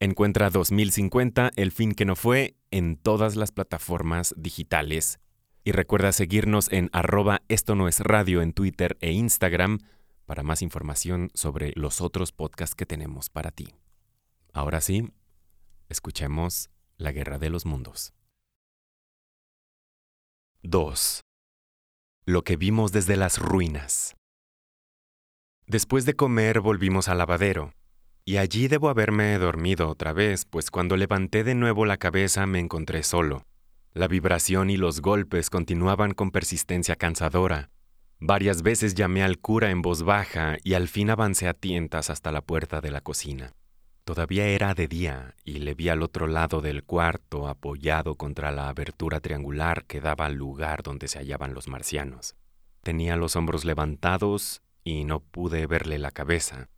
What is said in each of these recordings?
Encuentra 2050, el fin que no fue, en todas las plataformas digitales. Y recuerda seguirnos en arroba esto no es radio en Twitter e Instagram para más información sobre los otros podcasts que tenemos para ti. Ahora sí, escuchemos La Guerra de los Mundos. 2. Lo que vimos desde las ruinas. Después de comer volvimos al lavadero y allí debo haberme dormido otra vez, pues cuando levanté de nuevo la cabeza me encontré solo. La vibración y los golpes continuaban con persistencia cansadora. Varias veces llamé al cura en voz baja y al fin avancé a tientas hasta la puerta de la cocina. Todavía era de día y le vi al otro lado del cuarto apoyado contra la abertura triangular que daba al lugar donde se hallaban los marcianos. Tenía los hombros levantados y no pude verle la cabeza.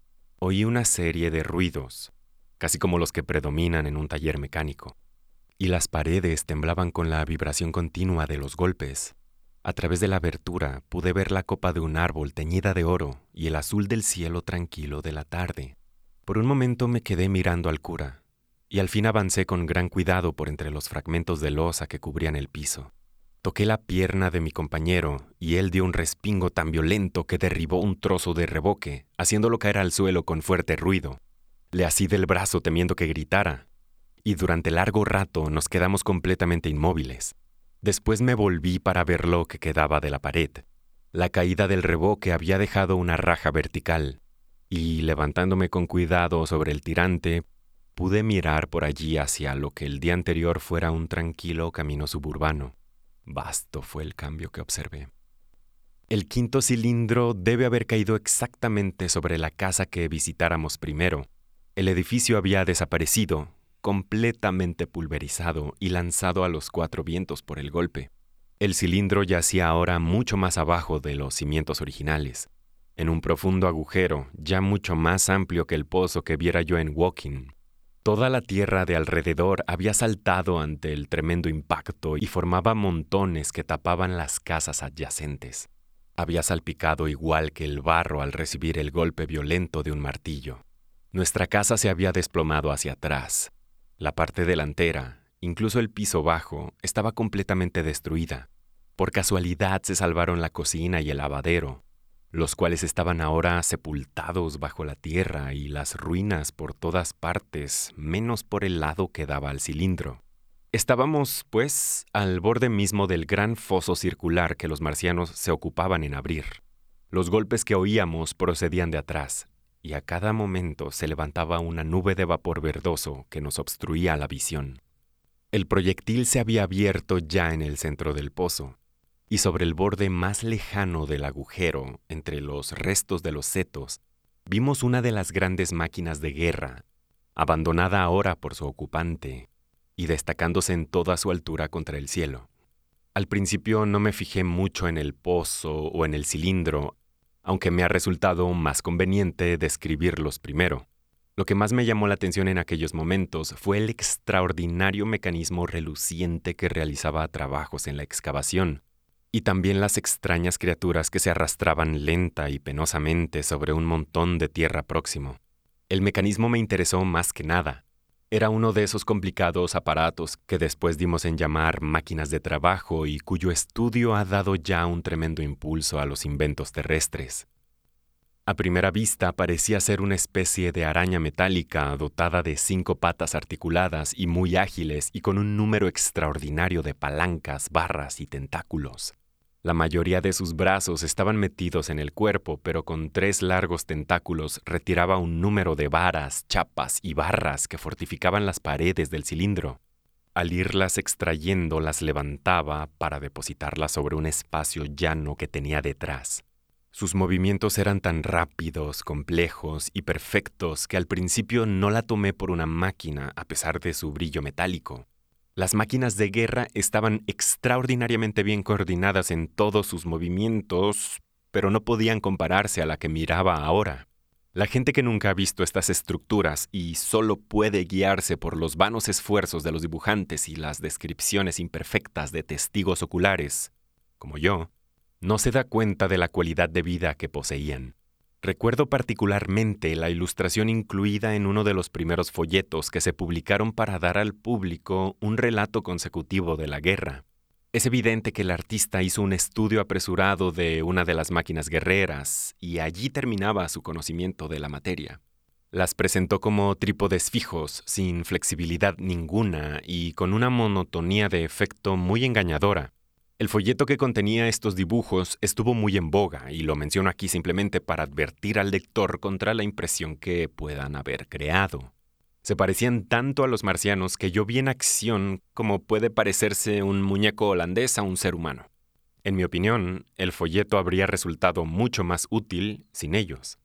Oí una serie de ruidos, casi como los que predominan en un taller mecánico, y las paredes temblaban con la vibración continua de los golpes. A través de la abertura pude ver la copa de un árbol teñida de oro y el azul del cielo tranquilo de la tarde. Por un momento me quedé mirando al cura, y al fin avancé con gran cuidado por entre los fragmentos de losa que cubrían el piso. Toqué la pierna de mi compañero y él dio un respingo tan violento que derribó un trozo de reboque, haciéndolo caer al suelo con fuerte ruido. Le así del brazo temiendo que gritara, y durante largo rato nos quedamos completamente inmóviles. Después me volví para ver lo que quedaba de la pared. La caída del reboque había dejado una raja vertical, y levantándome con cuidado sobre el tirante, pude mirar por allí hacia lo que el día anterior fuera un tranquilo camino suburbano. Vasto fue el cambio que observé. El quinto cilindro debe haber caído exactamente sobre la casa que visitáramos primero. El edificio había desaparecido, completamente pulverizado y lanzado a los cuatro vientos por el golpe. El cilindro yacía ahora mucho más abajo de los cimientos originales, en un profundo agujero ya mucho más amplio que el pozo que viera yo en Woking. Toda la tierra de alrededor había saltado ante el tremendo impacto y formaba montones que tapaban las casas adyacentes. Había salpicado igual que el barro al recibir el golpe violento de un martillo. Nuestra casa se había desplomado hacia atrás. La parte delantera, incluso el piso bajo, estaba completamente destruida. Por casualidad se salvaron la cocina y el lavadero, los cuales estaban ahora sepultados bajo la tierra y las ruinas por todas partes, menos por el lado que daba al cilindro. Estábamos, pues, al borde mismo del gran foso circular que los marcianos se ocupaban en abrir. Los golpes que oíamos procedían de atrás, y a cada momento se levantaba una nube de vapor verdoso que nos obstruía la visión. El proyectil se había abierto ya en el centro del pozo, y sobre el borde más lejano del agujero, entre los restos de los setos, vimos una de las grandes máquinas de guerra, abandonada ahora por su ocupante y destacándose en toda su altura contra el cielo. Al principio no me fijé mucho en el pozo o en el cilindro, aunque me ha resultado más conveniente describirlos primero. Lo que más me llamó la atención en aquellos momentos fue el extraordinario mecanismo reluciente que realizaba trabajos en la excavación, y también las extrañas criaturas que se arrastraban lenta y penosamente sobre un montón de tierra próximo. El mecanismo me interesó más que nada. Era uno de esos complicados aparatos que después dimos en llamar máquinas de trabajo y cuyo estudio ha dado ya un tremendo impulso a los inventos terrestres. A primera vista parecía ser una especie de araña metálica dotada de cinco patas articuladas y muy ágiles y con un número extraordinario de palancas, barras y tentáculos. La mayoría de sus brazos estaban metidos en el cuerpo, pero con tres largos tentáculos retiraba un número de varas, chapas y barras que fortificaban las paredes del cilindro. Al irlas extrayendo las levantaba para depositarlas sobre un espacio llano que tenía detrás. Sus movimientos eran tan rápidos, complejos y perfectos que al principio no la tomé por una máquina a pesar de su brillo metálico. Las máquinas de guerra estaban extraordinariamente bien coordinadas en todos sus movimientos, pero no podían compararse a la que miraba ahora. La gente que nunca ha visto estas estructuras y solo puede guiarse por los vanos esfuerzos de los dibujantes y las descripciones imperfectas de testigos oculares, como yo, no se da cuenta de la cualidad de vida que poseían. Recuerdo particularmente la ilustración incluida en uno de los primeros folletos que se publicaron para dar al público un relato consecutivo de la guerra. Es evidente que el artista hizo un estudio apresurado de una de las máquinas guerreras y allí terminaba su conocimiento de la materia. Las presentó como trípodes fijos, sin flexibilidad ninguna y con una monotonía de efecto muy engañadora. El folleto que contenía estos dibujos estuvo muy en boga y lo menciono aquí simplemente para advertir al lector contra la impresión que puedan haber creado. Se parecían tanto a los marcianos que yo vi en acción como puede parecerse un muñeco holandés a un ser humano. En mi opinión, el folleto habría resultado mucho más útil sin ellos.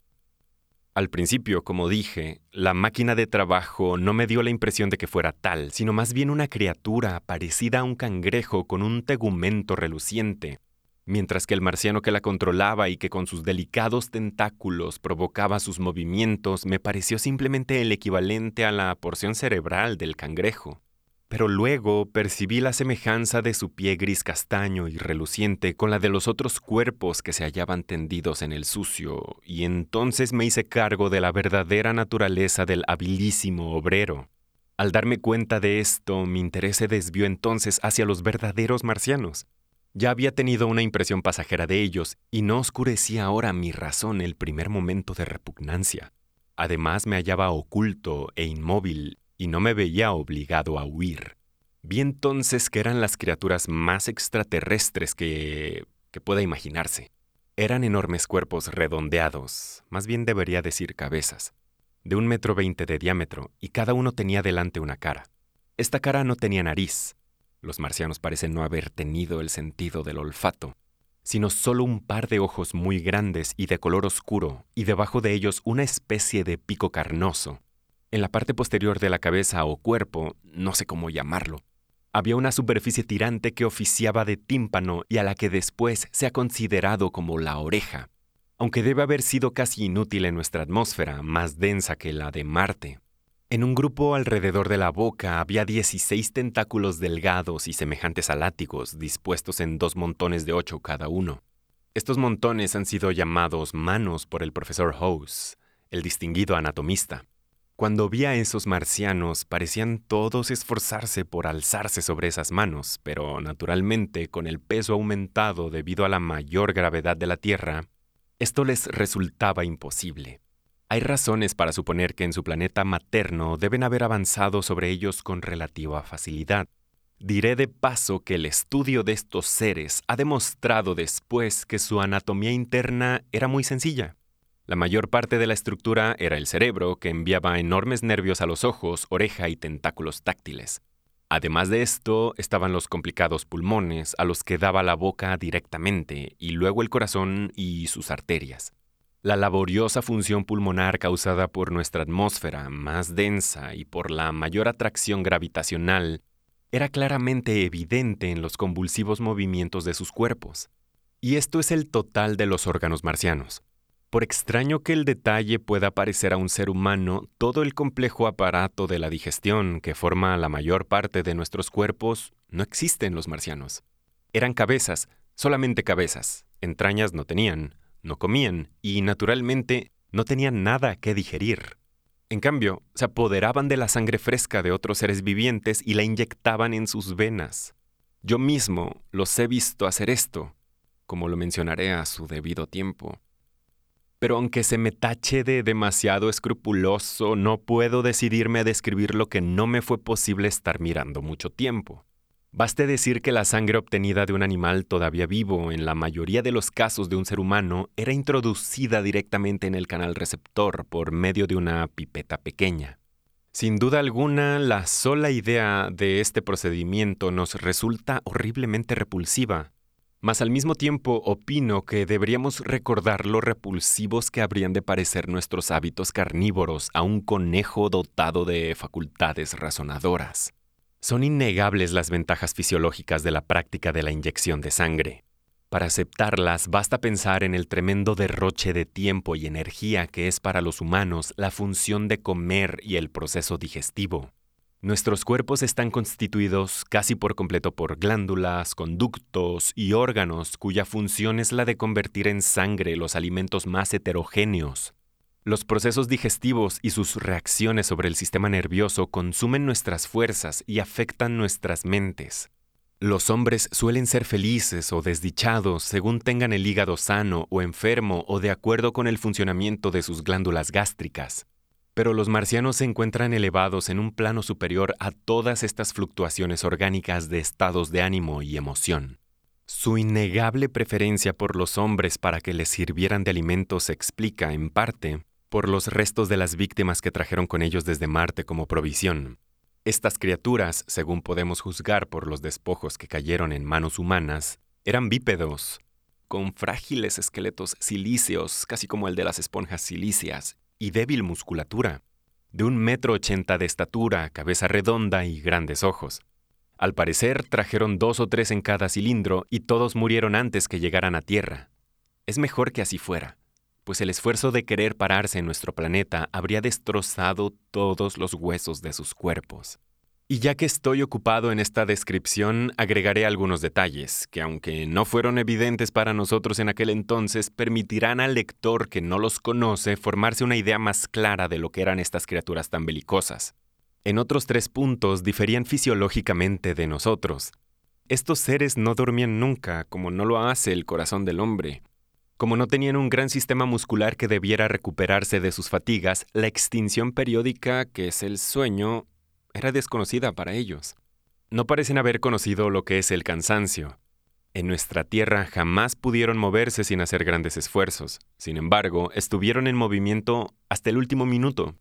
Al principio, como dije, la máquina de trabajo no me dio la impresión de que fuera tal, sino más bien una criatura parecida a un cangrejo con un tegumento reluciente, mientras que el marciano que la controlaba y que con sus delicados tentáculos provocaba sus movimientos me pareció simplemente el equivalente a la porción cerebral del cangrejo. Pero luego percibí la semejanza de su pie gris castaño y reluciente con la de los otros cuerpos que se hallaban tendidos en el sucio, y entonces me hice cargo de la verdadera naturaleza del habilísimo obrero. Al darme cuenta de esto, mi interés se desvió entonces hacia los verdaderos marcianos, ya había tenido una impresión pasajera de ellos y no oscurecía ahora mi razón el primer momento de repugnancia. Además me hallaba oculto e inmóvil y no me veía obligado a huir. Vi entonces que eran las criaturas más extraterrestres que... que pueda imaginarse. Eran enormes cuerpos redondeados, más bien debería decir cabezas, de un metro veinte de diámetro y cada uno tenía delante una cara. Esta cara no tenía nariz, los marcianos parecen no haber tenido el sentido del olfato, sino solo un par de ojos muy grandes y de color oscuro, y debajo de ellos una especie de pico carnoso. En la parte posterior de la cabeza o cuerpo, no sé cómo llamarlo, había una superficie tirante que oficiaba de tímpano y a la que después se ha considerado como la oreja, aunque debe haber sido casi inútil en nuestra atmósfera, más densa que la de Marte. En un grupo alrededor de la boca había 16 tentáculos delgados y semejantes a látigos, dispuestos en dos montones de ocho cada uno. Estos montones han sido llamados manos por el profesor House, el distinguido anatomista. Cuando vi a esos marcianos, parecían todos esforzarse por alzarse sobre esas manos, pero naturalmente, con el peso aumentado debido a la mayor gravedad de la Tierra, esto les resultaba imposible. Hay razones para suponer que en su planeta materno deben haber avanzado sobre ellos con relativa facilidad. Diré de paso que el estudio de estos seres ha demostrado después que su anatomía interna era muy sencilla. La mayor parte de la estructura era el cerebro, que enviaba enormes nervios a los ojos, oreja y tentáculos táctiles. Además de esto, estaban los complicados pulmones, a los que daba la boca directamente, y luego el corazón y sus arterias. La laboriosa función pulmonar causada por nuestra atmósfera más densa y por la mayor atracción gravitacional era claramente evidente en los convulsivos movimientos de sus cuerpos. Y esto es el total de los órganos marcianos. Por extraño que el detalle pueda parecer a un ser humano, todo el complejo aparato de la digestión que forma la mayor parte de nuestros cuerpos no existe en los marcianos. Eran cabezas, solamente cabezas, entrañas no tenían, no comían y, naturalmente, no tenían nada que digerir. En cambio, se apoderaban de la sangre fresca de otros seres vivientes y la inyectaban en sus venas. Yo mismo los he visto hacer esto, como lo mencionaré a su debido tiempo. Pero aunque se me tache de demasiado escrupuloso, no puedo decidirme a describir lo que no me fue posible estar mirando mucho tiempo. Baste decir que la sangre obtenida de un animal todavía vivo, en la mayoría de los casos de un ser humano, era introducida directamente en el canal receptor por medio de una pipeta pequeña. Sin duda alguna, la sola idea de este procedimiento nos resulta horriblemente repulsiva, mas al mismo tiempo opino que deberíamos recordar lo repulsivos que habrían de parecer nuestros hábitos carnívoros a un conejo dotado de facultades razonadoras. Son innegables las ventajas fisiológicas de la práctica de la inyección de sangre. Para aceptarlas basta pensar en el tremendo derroche de tiempo y energía que es para los humanos la función de comer y el proceso digestivo. Nuestros cuerpos están constituidos casi por completo por glándulas, conductos y órganos cuya función es la de convertir en sangre los alimentos más heterogéneos. Los procesos digestivos y sus reacciones sobre el sistema nervioso consumen nuestras fuerzas y afectan nuestras mentes. Los hombres suelen ser felices o desdichados según tengan el hígado sano o enfermo o de acuerdo con el funcionamiento de sus glándulas gástricas. Pero los marcianos se encuentran elevados en un plano superior a todas estas fluctuaciones orgánicas de estados de ánimo y emoción. Su innegable preferencia por los hombres para que les sirvieran de alimento se explica, en parte, por los restos de las víctimas que trajeron con ellos desde Marte como provisión. Estas criaturas, según podemos juzgar por los despojos que cayeron en manos humanas, eran bípedos, con frágiles esqueletos silíceos, casi como el de las esponjas silíceas, y débil musculatura, de un metro ochenta de estatura, cabeza redonda y grandes ojos. Al parecer trajeron dos o tres en cada cilindro y todos murieron antes que llegaran a Tierra. Es mejor que así fuera pues el esfuerzo de querer pararse en nuestro planeta habría destrozado todos los huesos de sus cuerpos. Y ya que estoy ocupado en esta descripción, agregaré algunos detalles, que aunque no fueron evidentes para nosotros en aquel entonces, permitirán al lector que no los conoce formarse una idea más clara de lo que eran estas criaturas tan belicosas. En otros tres puntos diferían fisiológicamente de nosotros. Estos seres no dormían nunca, como no lo hace el corazón del hombre. Como no tenían un gran sistema muscular que debiera recuperarse de sus fatigas, la extinción periódica, que es el sueño, era desconocida para ellos. No parecen haber conocido lo que es el cansancio. En nuestra Tierra jamás pudieron moverse sin hacer grandes esfuerzos. Sin embargo, estuvieron en movimiento hasta el último minuto.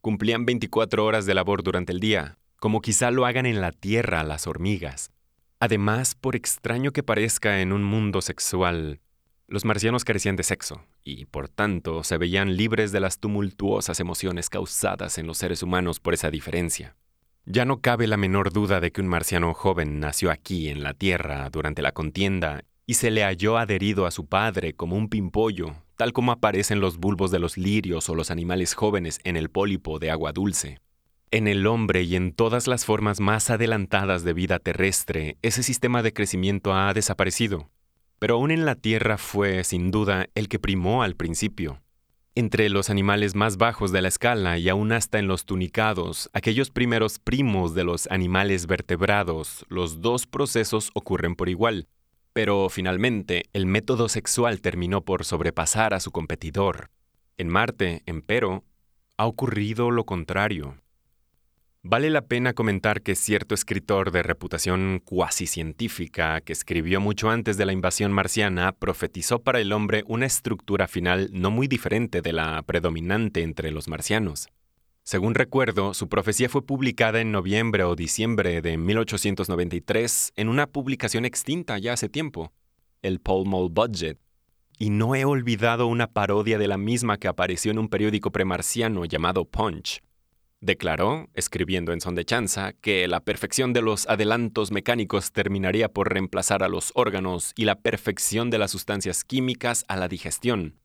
Cumplían 24 horas de labor durante el día, como quizá lo hagan en la Tierra las hormigas. Además, por extraño que parezca en un mundo sexual, los marcianos carecían de sexo y, por tanto, se veían libres de las tumultuosas emociones causadas en los seres humanos por esa diferencia. Ya no cabe la menor duda de que un marciano joven nació aquí en la Tierra durante la contienda y se le halló adherido a su padre como un pimpollo, tal como aparecen los bulbos de los lirios o los animales jóvenes en el pólipo de agua dulce. En el hombre y en todas las formas más adelantadas de vida terrestre, ese sistema de crecimiento ha desaparecido pero aún en la Tierra fue, sin duda, el que primó al principio. Entre los animales más bajos de la escala y aún hasta en los tunicados, aquellos primeros primos de los animales vertebrados, los dos procesos ocurren por igual. Pero finalmente, el método sexual terminó por sobrepasar a su competidor. En Marte, empero, ha ocurrido lo contrario. Vale la pena comentar que cierto escritor de reputación cuasi científica, que escribió mucho antes de la invasión marciana, profetizó para el hombre una estructura final no muy diferente de la predominante entre los marcianos. Según recuerdo, su profecía fue publicada en noviembre o diciembre de 1893 en una publicación extinta ya hace tiempo, el Pall Mall Budget, y no he olvidado una parodia de la misma que apareció en un periódico premarciano llamado Punch. Declaró, escribiendo en son de chanza, que la perfección de los adelantos mecánicos terminaría por reemplazar a los órganos y la perfección de las sustancias químicas a la digestión,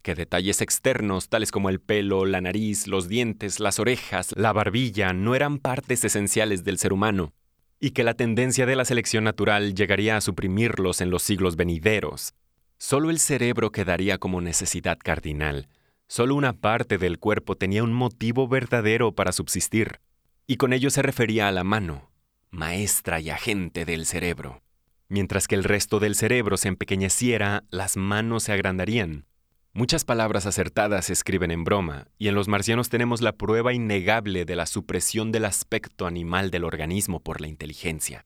que detalles externos tales como el pelo, la nariz, los dientes, las orejas, la barbilla no eran partes esenciales del ser humano, y que la tendencia de la selección natural llegaría a suprimirlos en los siglos venideros. Solo el cerebro quedaría como necesidad cardinal, Solo una parte del cuerpo tenía un motivo verdadero para subsistir, y con ello se refería a la mano, maestra y agente del cerebro. Mientras que el resto del cerebro se empequeñeciera, las manos se agrandarían. Muchas palabras acertadas se escriben en broma, y en los marcianos tenemos la prueba innegable de la supresión del aspecto animal del organismo por la inteligencia.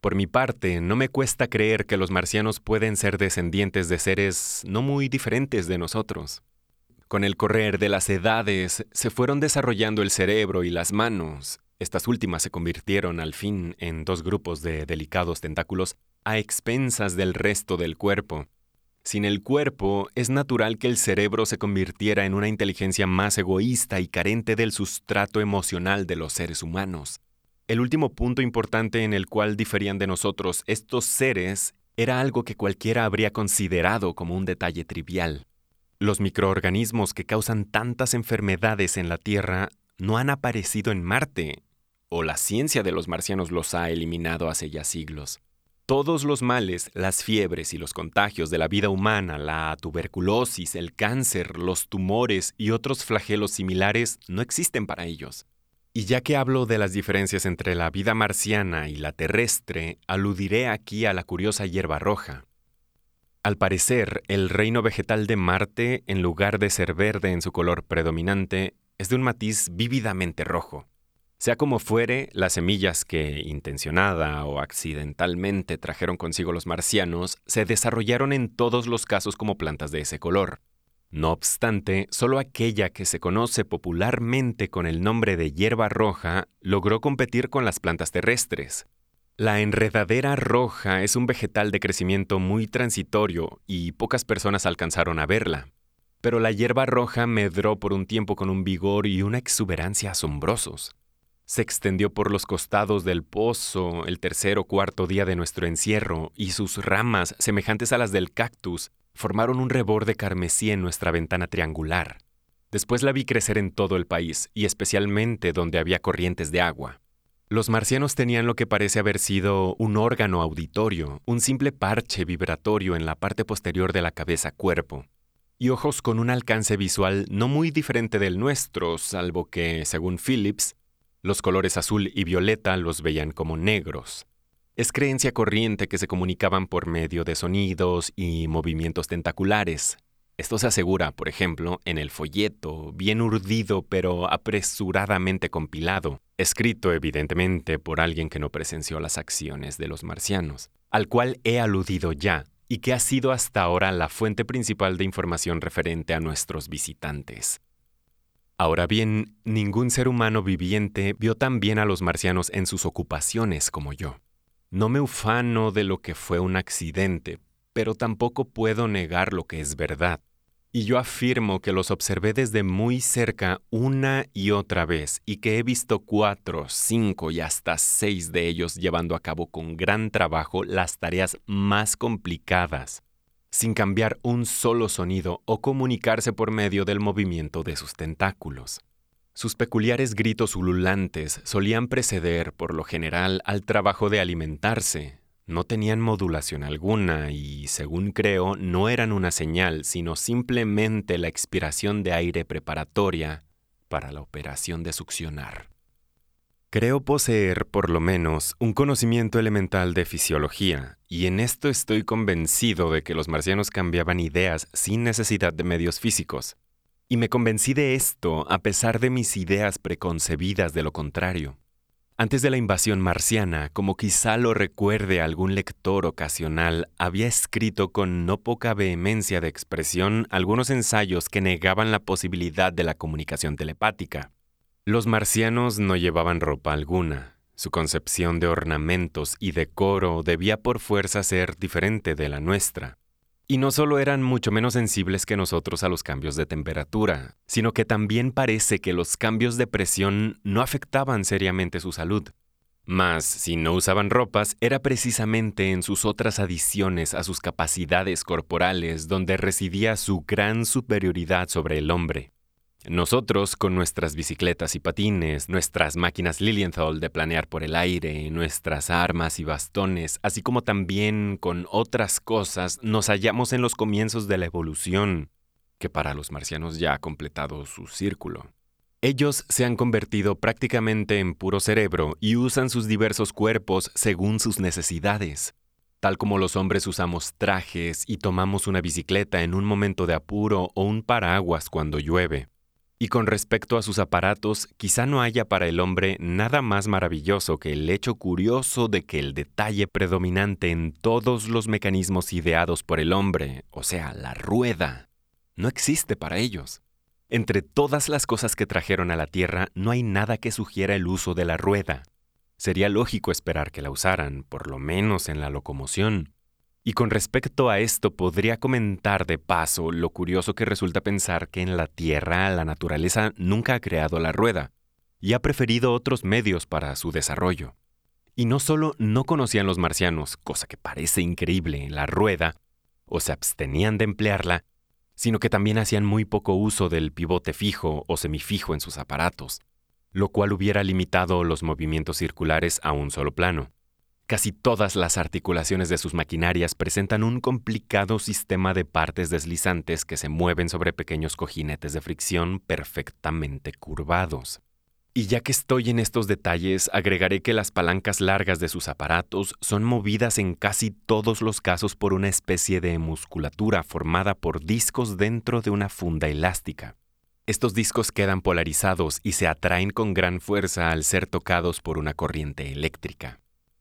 Por mi parte, no me cuesta creer que los marcianos pueden ser descendientes de seres no muy diferentes de nosotros. Con el correr de las edades se fueron desarrollando el cerebro y las manos. Estas últimas se convirtieron al fin en dos grupos de delicados tentáculos a expensas del resto del cuerpo. Sin el cuerpo, es natural que el cerebro se convirtiera en una inteligencia más egoísta y carente del sustrato emocional de los seres humanos. el último punto importante en el cual diferían de nosotros estos seres era algo que cualquiera habría considerado como un detalle trivial. Los microorganismos que causan tantas enfermedades en la Tierra no han aparecido en Marte, o la ciencia de los marcianos los ha eliminado hace ya siglos. Todos los males, las fiebres y los contagios de la vida humana, la tuberculosis, el cáncer, los tumores y otros flagelos similares no existen para ellos. Y ya que hablo de las diferencias entre la vida marciana y la terrestre, aludiré aquí a la curiosa hierba roja. Al parecer, el reino vegetal de Marte, en lugar de ser verde en su color predominante, es de un matiz vívidamente rojo. Sea como fuere, las semillas que, intencionada o accidentalmente, trajeron consigo los marcianos se desarrollaron en todos los casos como plantas de ese color. No obstante, solo aquella que se conoce popularmente con el nombre de hierba roja logró competir con las plantas terrestres. La enredadera roja es un vegetal de crecimiento muy transitorio y pocas personas alcanzaron a verla. Pero la hierba roja medró por un tiempo con un vigor y una exuberancia asombrosos. Se extendió por los costados del pozo el tercer o cuarto día de nuestro encierro y sus ramas, semejantes a las del cactus, formaron un reborde carmesí en nuestra ventana triangular. Después la vi crecer en todo el país, y especialmente donde había corrientes de agua. Los marcianos tenían lo que parece haber sido un órgano auditorio, un simple parche vibratorio en la parte posterior de la cabeza-cuerpo, y ojos con un alcance visual no muy diferente del nuestro, salvo que, según Phillips, los colores azul y violeta los veían como negros. Es creencia corriente que se comunicaban por medio de sonidos y movimientos tentaculares. Esto se asegura, por ejemplo, en el folleto, bien urdido pero apresuradamente compilado, escrito evidentemente por alguien que no presenció las acciones de los marcianos, al cual he aludido ya y que ha sido hasta ahora la fuente principal de información referente a nuestros visitantes. Ahora bien, ningún ser humano viviente vio tan bien a los marcianos en sus ocupaciones como yo. No me ufano de lo que fue un accidente, pero tampoco puedo negar lo que es verdad. Y yo afirmo que los observé desde muy cerca una y otra vez y que he visto cuatro, cinco y hasta seis de ellos llevando a cabo con gran trabajo las tareas más complicadas, sin cambiar un solo sonido o comunicarse por medio del movimiento de sus tentáculos. Sus peculiares gritos ululantes solían preceder, por lo general, al trabajo de alimentarse. No tenían modulación alguna y, según creo, no eran una señal, sino simplemente la expiración de aire preparatoria para la operación de succionar. Creo poseer, por lo menos, un conocimiento elemental de fisiología, y en esto estoy convencido de que los marcianos cambiaban ideas sin necesidad de medios físicos. Y me convencí de esto a pesar de mis ideas preconcebidas de lo contrario. Antes de la invasión marciana, como quizá lo recuerde algún lector ocasional, había escrito con no poca vehemencia de expresión algunos ensayos que negaban la posibilidad de la comunicación telepática. Los marcianos no llevaban ropa alguna. Su concepción de ornamentos y decoro debía por fuerza ser diferente de la nuestra. Y no solo eran mucho menos sensibles que nosotros a los cambios de temperatura, sino que también parece que los cambios de presión no afectaban seriamente su salud. Mas, si no usaban ropas, era precisamente en sus otras adiciones a sus capacidades corporales donde residía su gran superioridad sobre el hombre. Nosotros, con nuestras bicicletas y patines, nuestras máquinas Lilienthal de planear por el aire, nuestras armas y bastones, así como también con otras cosas, nos hallamos en los comienzos de la evolución, que para los marcianos ya ha completado su círculo. Ellos se han convertido prácticamente en puro cerebro y usan sus diversos cuerpos según sus necesidades. Tal como los hombres usamos trajes y tomamos una bicicleta en un momento de apuro o un paraguas cuando llueve. Y con respecto a sus aparatos, quizá no haya para el hombre nada más maravilloso que el hecho curioso de que el detalle predominante en todos los mecanismos ideados por el hombre, o sea, la rueda, no existe para ellos. Entre todas las cosas que trajeron a la Tierra, no hay nada que sugiera el uso de la rueda. Sería lógico esperar que la usaran, por lo menos en la locomoción. Y con respecto a esto podría comentar de paso lo curioso que resulta pensar que en la Tierra la naturaleza nunca ha creado la rueda. y ha preferido otros medios para su desarrollo. Y no solo no conocían los marcianos, cosa que parece increíble, la rueda, o se abstenían de emplearla, sino que también hacían muy poco uso del pivote fijo o semifijo en sus aparatos, lo cual hubiera limitado los movimientos circulares a un solo plano. Casi todas las articulaciones de sus maquinarias presentan un complicado sistema de partes deslizantes que se mueven sobre pequeños cojinetes de fricción perfectamente curvados. Y ya que estoy en estos detalles, agregaré que las palancas largas de sus aparatos son movidas en casi todos los casos por una especie de musculatura formada por discos dentro de una funda elástica. Estos discos quedan polarizados y se atraen con gran fuerza al ser tocados por una corriente eléctrica.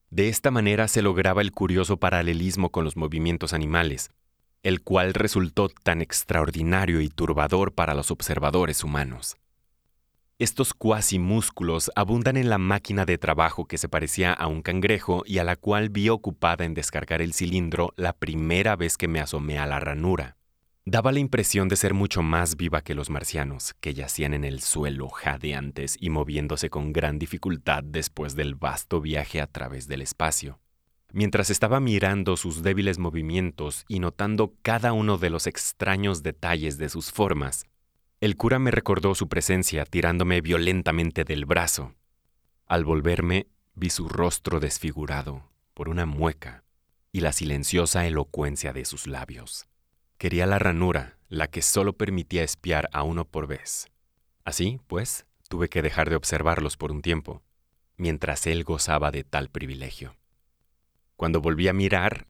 De esta manera se lograba el curioso paralelismo con los movimientos animales, el cual resultó tan extraordinario y turbador para los observadores humanos. Estos cuasi músculos abundan en la máquina de trabajo que se parecía a un cangrejo y a la cual vi ocupada en descargar el cilindro la primera vez que me asomé a la ranura. Daba la impresión de ser mucho más viva que los marcianos, que yacían en el suelo jadeantes y moviéndose con gran dificultad después del vasto viaje a través del espacio. Mientras estaba mirando sus débiles movimientos y notando cada uno de los extraños detalles de sus formas, el cura me recordó su presencia tirándome violentamente del brazo. Al volverme, vi su rostro desfigurado por una mueca y la silenciosa elocuencia de sus labios. Quería la ranura, la que solo permitía espiar a uno por vez. Así, pues, tuve que dejar de observarlos por un tiempo, mientras él gozaba de tal privilegio. Cuando volví a mirar,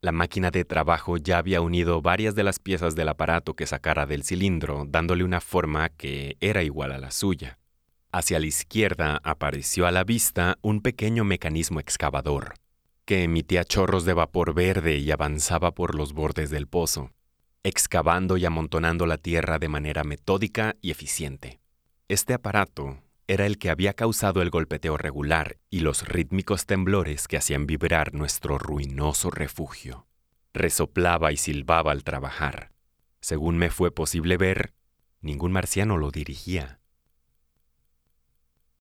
la máquina de trabajo ya había unido varias de las piezas del aparato que sacara del cilindro, dándole una forma que era igual a la suya. Hacia la izquierda apareció a la vista un pequeño mecanismo excavador, que emitía chorros de vapor verde y avanzaba por los bordes del pozo excavando y amontonando la tierra de manera metódica y eficiente. Este aparato era el que había causado el golpeteo regular y los rítmicos temblores que hacían vibrar nuestro ruinoso refugio. Resoplaba y silbaba al trabajar. Según me fue posible ver, ningún marciano lo dirigía.